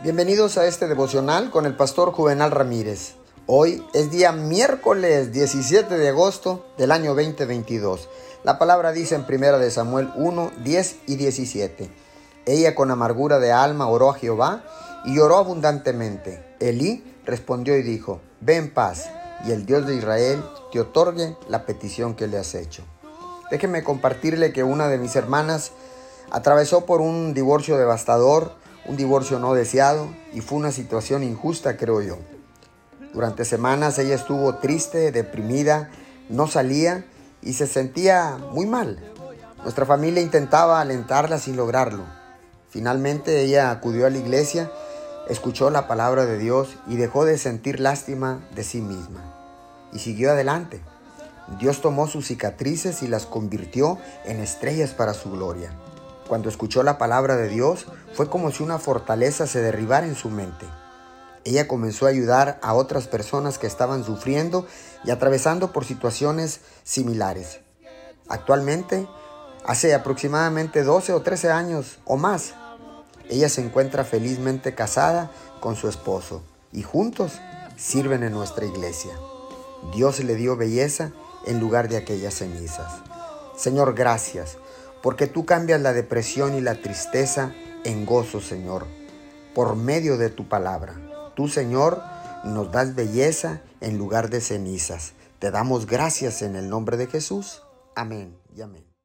Bienvenidos a este devocional con el pastor Juvenal Ramírez. Hoy es día miércoles 17 de agosto del año 2022. La palabra dice en primera de Samuel 1, 10 y 17. Ella con amargura de alma oró a Jehová y lloró abundantemente. Elí respondió y dijo, ve en paz, y el Dios de Israel te otorgue la petición que le has hecho. Déjeme compartirle que una de mis hermanas atravesó por un divorcio devastador, un divorcio no deseado y fue una situación injusta, creo yo. Durante semanas ella estuvo triste, deprimida, no salía y se sentía muy mal. Nuestra familia intentaba alentarla sin lograrlo. Finalmente ella acudió a la iglesia, escuchó la palabra de Dios y dejó de sentir lástima de sí misma. Y siguió adelante. Dios tomó sus cicatrices y las convirtió en estrellas para su gloria. Cuando escuchó la palabra de Dios, fue como si una fortaleza se derribara en su mente. Ella comenzó a ayudar a otras personas que estaban sufriendo y atravesando por situaciones similares. Actualmente, hace aproximadamente 12 o 13 años o más, ella se encuentra felizmente casada con su esposo y juntos sirven en nuestra iglesia. Dios le dio belleza en lugar de aquellas cenizas. Señor, gracias porque tú cambias la depresión y la tristeza en gozo, Señor, por medio de tu palabra. Tú, Señor, nos das belleza en lugar de cenizas. Te damos gracias en el nombre de Jesús. Amén y amén.